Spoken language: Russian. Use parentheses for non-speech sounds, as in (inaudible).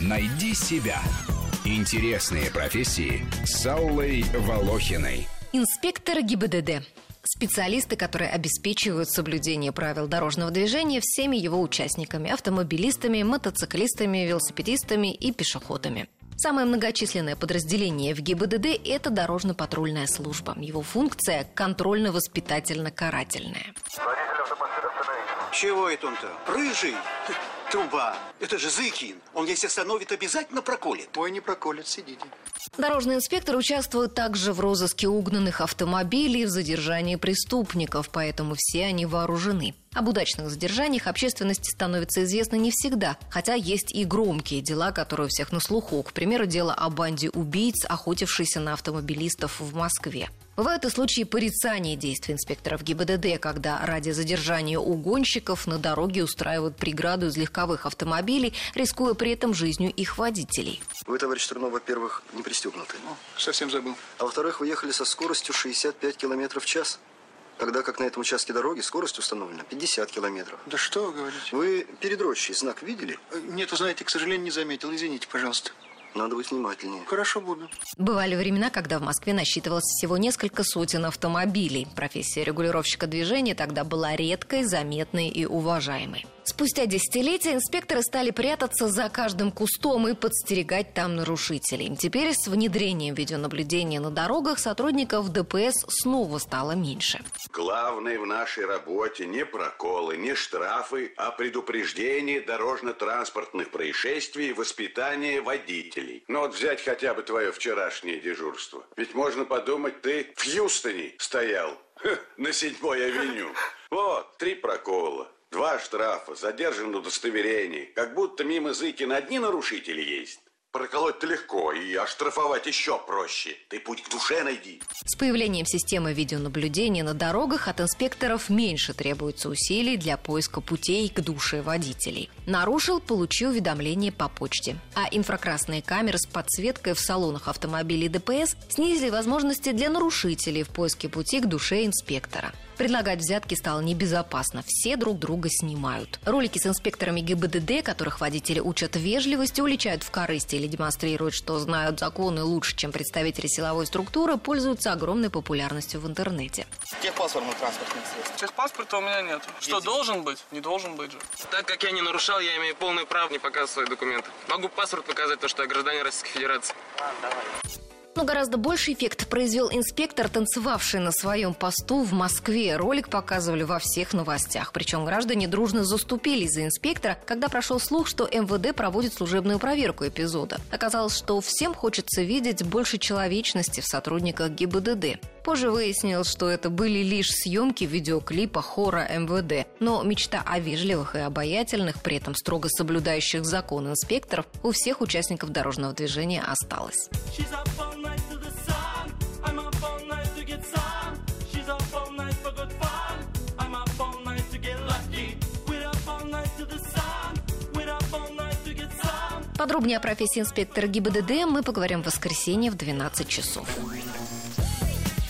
Найди себя. Интересные профессии с Аллой Волохиной. Инспектор ГИБДД. Специалисты, которые обеспечивают соблюдение правил дорожного движения всеми его участниками – автомобилистами, мотоциклистами, велосипедистами и пешеходами. Самое многочисленное подразделение в ГИБДД – это дорожно-патрульная служба. Его функция – контрольно-воспитательно-карательная. Чего это он-то? Рыжий? Труба. Это же Зыкин. Он если остановит, обязательно проколет. Ой, не проколет, сидите. Дорожные инспекторы участвуют также в розыске угнанных автомобилей, в задержании преступников, поэтому все они вооружены. Об удачных задержаниях общественности становится известно не всегда, хотя есть и громкие дела, которые у всех на слуху. К примеру, дело о банде убийц, охотившейся на автомобилистов в Москве. Бывают и случаи порицания действий инспекторов ГИБДД, когда ради задержания угонщиков на дороге устраивают преграду из легковых автомобилей, рискуя при этом жизнью их водителей. Вы, товарищ Трунов, во-первых, не пристегнуты. Совсем забыл. А во-вторых, вы ехали со скоростью 65 километров в час. Тогда как на этом участке дороги скорость установлена 50 километров. Да что вы говорите? Вы перед рощей знак видели? Э, Нет, вы знаете, к сожалению, не заметил. Извините, пожалуйста. Надо быть внимательнее. Хорошо буду. Бывали времена, когда в Москве насчитывалось всего несколько сотен автомобилей. Профессия регулировщика движения тогда была редкой, заметной и уважаемой. Спустя десятилетия инспекторы стали прятаться за каждым кустом и подстерегать там нарушителей. Теперь с внедрением видеонаблюдения на дорогах сотрудников ДПС снова стало меньше. Главное в нашей работе не проколы, не штрафы, а предупреждение дорожно-транспортных происшествий и воспитание водителей. Ну вот взять хотя бы твое вчерашнее дежурство. Ведь можно подумать, ты в Хьюстоне стоял (laughs) на седьмой авеню. Вот, три прокола. Два штрафа, задержано удостоверение. Как будто мимо Зыкина одни нарушители есть. Проколоть-то легко, и оштрафовать еще проще. Ты путь к душе найди. С появлением системы видеонаблюдения на дорогах от инспекторов меньше требуется усилий для поиска путей к душе водителей. Нарушил – получи уведомление по почте. А инфракрасные камеры с подсветкой в салонах автомобилей ДПС снизили возможности для нарушителей в поиске пути к душе инспектора. Предлагать взятки стало небезопасно. Все друг друга снимают. Ролики с инспекторами ГИБДД, которых водители учат вежливости, уличают в корысти или демонстрируют, что знают законы лучше, чем представители силовой структуры, пользуются огромной популярностью в интернете. Техпаспорт на транспортных средств. Техпаспорта у меня нет. Что, должен быть? Не должен быть же. Так как я не нарушал, я имею полное право не показывать свои документы. Могу паспорт показать, то, что я гражданин Российской Федерации. Но гораздо больше эффект произвел инспектор, танцевавший на своем посту в Москве. Ролик показывали во всех новостях. Причем граждане дружно заступились за инспектора, когда прошел слух, что МВД проводит служебную проверку эпизода. Оказалось, что всем хочется видеть больше человечности в сотрудниках ГИБДД. Позже выяснилось, что это были лишь съемки видеоклипа хора МВД. Но мечта о вежливых и обаятельных, при этом строго соблюдающих закон инспекторов у всех участников дорожного движения осталась. Подробнее о профессии инспектора ГИБДД мы поговорим в воскресенье в 12 часов.